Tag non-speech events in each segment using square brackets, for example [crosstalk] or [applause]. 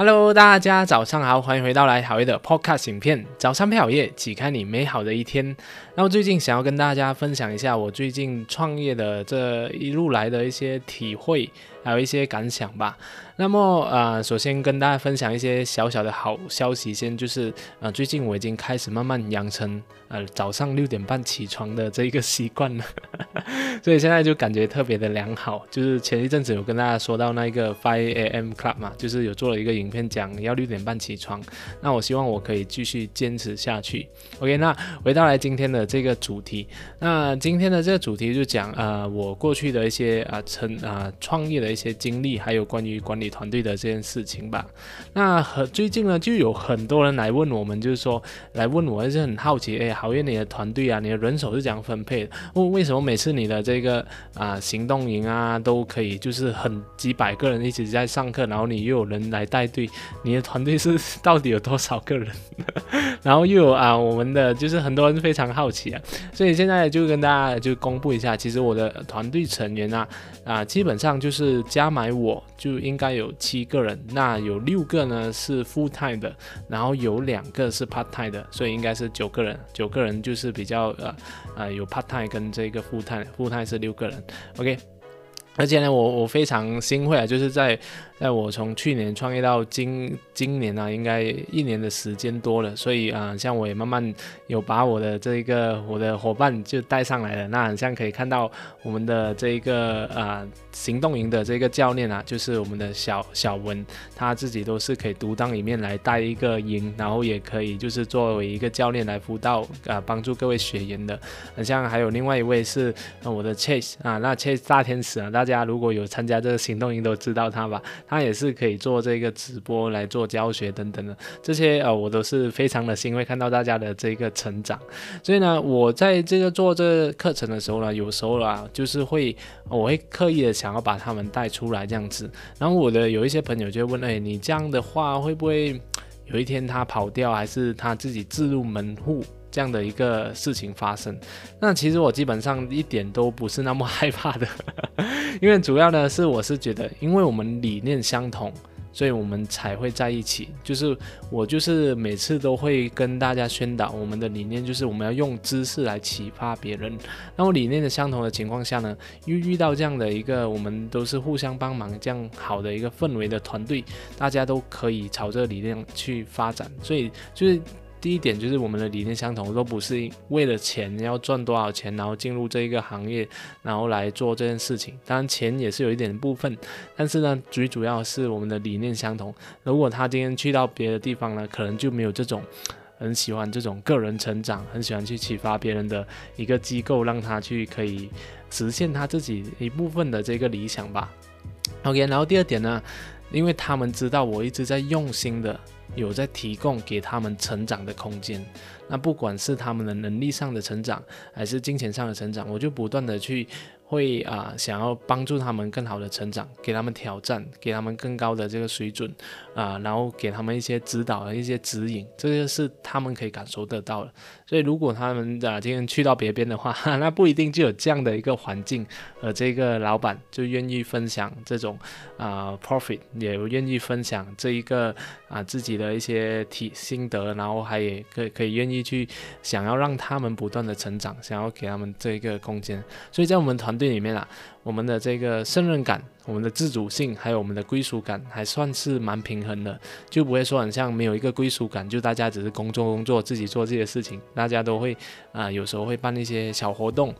Hello，大家早上好，欢迎回到来好业的 Podcast 影片。早上配好业，启开你美好的一天。那我最近想要跟大家分享一下我最近创业的这一路来的一些体会，还有一些感想吧。那么呃，首先跟大家分享一些小小的好消息，先就是呃，最近我已经开始慢慢养成呃早上六点半起床的这一个习惯了，[laughs] 所以现在就感觉特别的良好。就是前一阵子有跟大家说到那个 Five A.M. Club 嘛，就是有做了一个影片讲要六点半起床，那我希望我可以继续坚持下去。OK，那回到来今天的这个主题，那今天的这个主题就讲呃我过去的一些啊成啊创业的一些经历，还有关于管理。团队的这件事情吧，那和最近呢，就有很多人来问我们，就是说来问我，还是很好奇，哎，好，愿你的团队啊，你的人手是怎样分配的？问为什么每次你的这个啊行动营啊都可以，就是很几百个人一起在上课，然后你又有人来带队，你的团队是 [laughs] 到底有多少个人？[laughs] 然后又有啊，我们的就是很多人非常好奇啊，所以现在就跟大家就公布一下，其实我的团队成员啊啊，基本上就是加买我就应该有。七个人，那有六个呢是富泰的，然后有两个是 part time 的，所以应该是九个人。九个人就是比较呃呃有 part time 跟这个 full time，full time 是六个人。OK，而且呢，我我非常欣慰啊，就是在。在我从去年创业到今今年呢，应该一年的时间多了，所以啊，像我也慢慢有把我的这一个我的伙伴就带上来了。那很像可以看到我们的这一个啊行动营的这个教练啊，就是我们的小小文，他自己都是可以独当一面来带一个营，然后也可以就是作为一个教练来辅导啊，帮助各位学员的。很像还有另外一位是我的 Chase 啊，那 Chase 大天使啊，大家如果有参加这个行动营都知道他吧。他也是可以做这个直播来做教学等等的，这些呃我都是非常的欣慰看到大家的这个成长。所以呢，我在这个做这课程的时候呢，有时候啊，就是会我会刻意的想要把他们带出来这样子。然后我的有一些朋友就会问，哎，你这样的话会不会有一天他跑掉，还是他自己自入门户？这样的一个事情发生，那其实我基本上一点都不是那么害怕的，[laughs] 因为主要呢是我是觉得，因为我们理念相同，所以我们才会在一起。就是我就是每次都会跟大家宣导我们的理念，就是我们要用知识来启发别人。那么理念的相同的情况下呢，又遇到这样的一个我们都是互相帮忙这样好的一个氛围的团队，大家都可以朝着理念去发展，所以就是。第一点就是我们的理念相同，都不是为了钱要赚多少钱，然后进入这一个行业，然后来做这件事情。当然钱也是有一点部分，但是呢，最主要是我们的理念相同。如果他今天去到别的地方呢，可能就没有这种很喜欢这种个人成长，很喜欢去启发别人的一个机构，让他去可以实现他自己一部分的这个理想吧。OK，然后第二点呢，因为他们知道我一直在用心的。有在提供给他们成长的空间，那不管是他们的能力上的成长，还是金钱上的成长，我就不断的去。会啊，想要帮助他们更好的成长，给他们挑战，给他们更高的这个水准啊，然后给他们一些指导和一些指引，这个是他们可以感受得到的。所以如果他们啊今天去到别边的话，[laughs] 那不一定就有这样的一个环境，而这个老板就愿意分享这种啊 profit，也愿意分享这一个啊自己的一些体心得，然后还也可以可以愿意去想要让他们不断的成长，想要给他们这一个空间。所以在我们团。队里面啊，我们的这个胜任感。我们的自主性还有我们的归属感还算是蛮平衡的，就不会说很像没有一个归属感，就大家只是工作工作，自己做自己的事情。大家都会啊，有时候会办一些小活动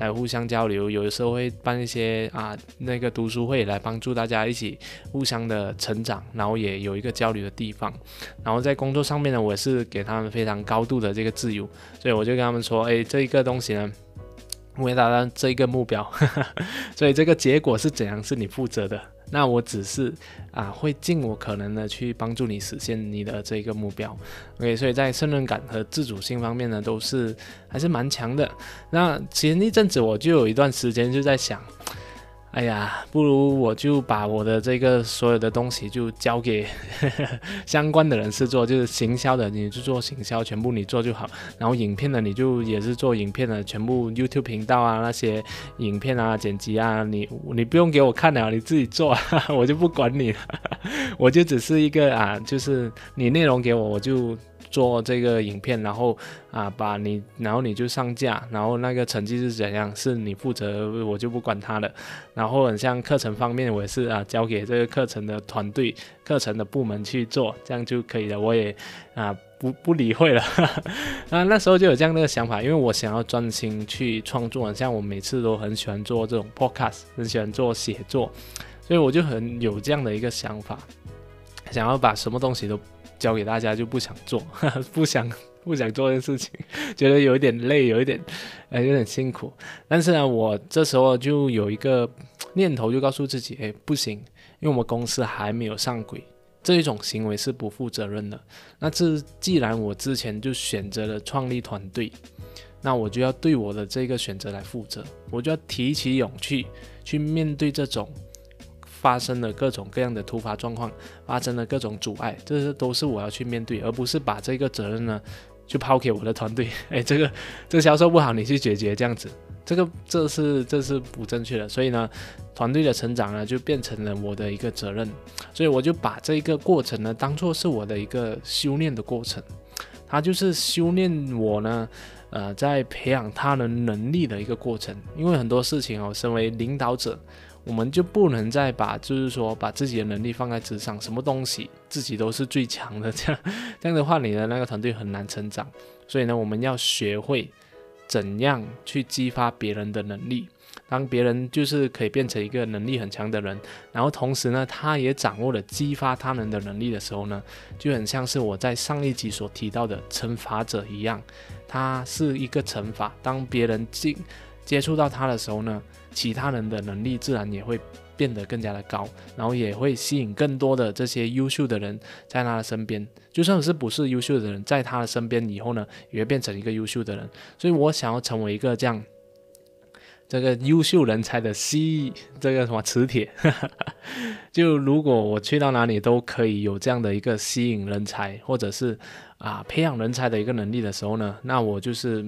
来互相交流，有的时候会办一些啊那个读书会来帮助大家一起互相的成长，然后也有一个交流的地方。然后在工作上面呢，我是给他们非常高度的这个自由，所以我就跟他们说，哎，这一个东西呢。为达到这一个目标，[laughs] 所以这个结果是怎样是你负责的。那我只是啊，会尽我可能的去帮助你实现你的这个目标。OK，所以在胜任感和自主性方面呢，都是还是蛮强的。那前一阵子我就有一段时间就在想。哎呀，不如我就把我的这个所有的东西就交给 [laughs] 相关的人士做，就是行销的，你就做行销，全部你做就好。然后影片的，你就也是做影片的，全部 YouTube 频道啊那些影片啊剪辑啊，你你不用给我看了，你自己做，[laughs] 我就不管你了。[laughs] 我就只是一个啊，就是你内容给我，我就。做这个影片，然后啊，把你，然后你就上架，然后那个成绩是怎样，是你负责，我就不管他了。然后很像课程方面，我也是啊，交给这个课程的团队、课程的部门去做，这样就可以了。我也啊，不不理会了。[laughs] 啊，那时候就有这样的想法，因为我想要专心去创作，像我每次都很喜欢做这种 podcast，很喜欢做写作，所以我就很有这样的一个想法，想要把什么东西都。教给大家就不想做，[laughs] 不想不想做这件事情，[laughs] 觉得有一点累，有一点呃有点辛苦。但是呢，我这时候就有一个念头，就告诉自己，哎，不行，因为我们公司还没有上轨，这一种行为是不负责任的。那这既然我之前就选择了创立团队，那我就要对我的这个选择来负责，我就要提起勇气去面对这种。发生了各种各样的突发状况，发生了各种阻碍，这些都是我要去面对，而不是把这个责任呢就抛给我的团队。[laughs] 哎，这个这销售不好，你去解决这样子，这个这是这是不正确的。所以呢，团队的成长呢就变成了我的一个责任，所以我就把这个过程呢当做是我的一个修炼的过程，它就是修炼我呢，呃，在培养他人能力的一个过程。因为很多事情哦，身为领导者。我们就不能再把，就是说把自己的能力放在纸上，什么东西自己都是最强的，这样 [laughs] 这样的话，你的那个团队很难成长。所以呢，我们要学会怎样去激发别人的能力。当别人就是可以变成一个能力很强的人，然后同时呢，他也掌握了激发他人的能力的时候呢，就很像是我在上一集所提到的惩罚者一样，他是一个惩罚。当别人进接触到他的时候呢？其他人的能力自然也会变得更加的高，然后也会吸引更多的这些优秀的人在他的身边。就算是不是优秀的人，在他的身边以后呢，也会变成一个优秀的人。所以我想要成为一个这样这个优秀人才的吸这个什么磁铁。[laughs] 就如果我去到哪里都可以有这样的一个吸引人才，或者是啊培养人才的一个能力的时候呢，那我就是。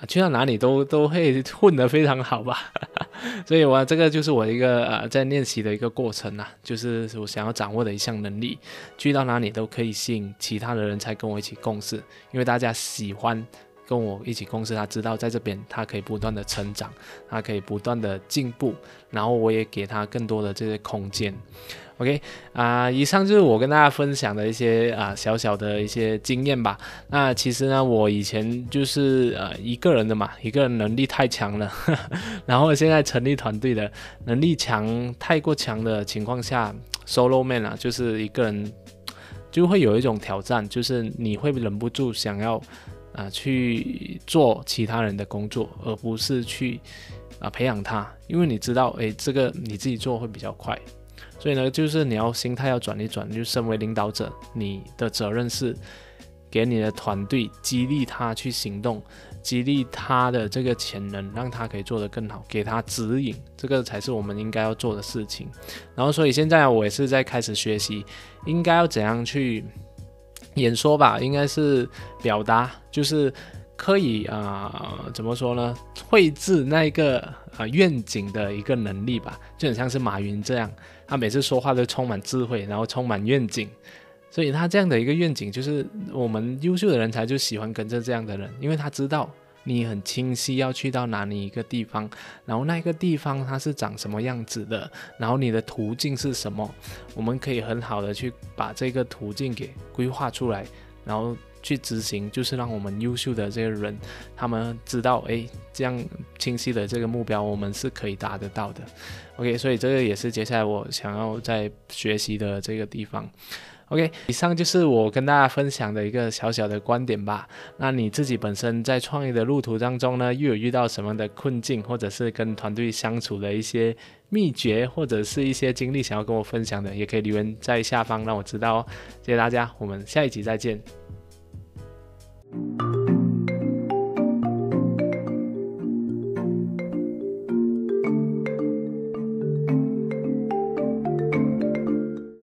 啊，去到哪里都都会混得非常好吧，[laughs] 所以我这个就是我一个呃在练习的一个过程呐，就是我想要掌握的一项能力，去到哪里都可以吸引其他的人才跟我一起共事，因为大家喜欢跟我一起共事，他知道在这边他可以不断的成长，他可以不断的进步，然后我也给他更多的这些空间。OK 啊，以上就是我跟大家分享的一些啊小小的一些经验吧。那其实呢，我以前就是呃一个人的嘛，一个人能力太强了，[laughs] 然后现在成立团队的能力强太过强的情况下，solo man 啊，就是一个人就会有一种挑战，就是你会忍不住想要啊去做其他人的工作，而不是去啊培养他，因为你知道，诶，这个你自己做会比较快。所以呢，就是你要心态要转一转，就身为领导者，你的责任是给你的团队激励他去行动，激励他的这个潜能，让他可以做得更好，给他指引，这个才是我们应该要做的事情。然后，所以现在我也是在开始学习，应该要怎样去演说吧，应该是表达，就是可以啊，怎么说呢？绘制那一个啊愿景的一个能力吧，就很像是马云这样。他每次说话都充满智慧，然后充满愿景，所以他这样的一个愿景，就是我们优秀的人才就喜欢跟着这样的人，因为他知道你很清晰要去到哪里一个地方，然后那个地方它是长什么样子的，然后你的途径是什么，我们可以很好的去把这个途径给规划出来，然后。去执行，就是让我们优秀的这些人，他们知道，哎，这样清晰的这个目标，我们是可以达得到的。OK，所以这个也是接下来我想要在学习的这个地方。OK，以上就是我跟大家分享的一个小小的观点吧。那你自己本身在创业的路途当中呢，又有遇到什么的困境，或者是跟团队相处的一些秘诀，或者是一些经历，想要跟我分享的，也可以留言在下方让我知道哦。谢谢大家，我们下一集再见。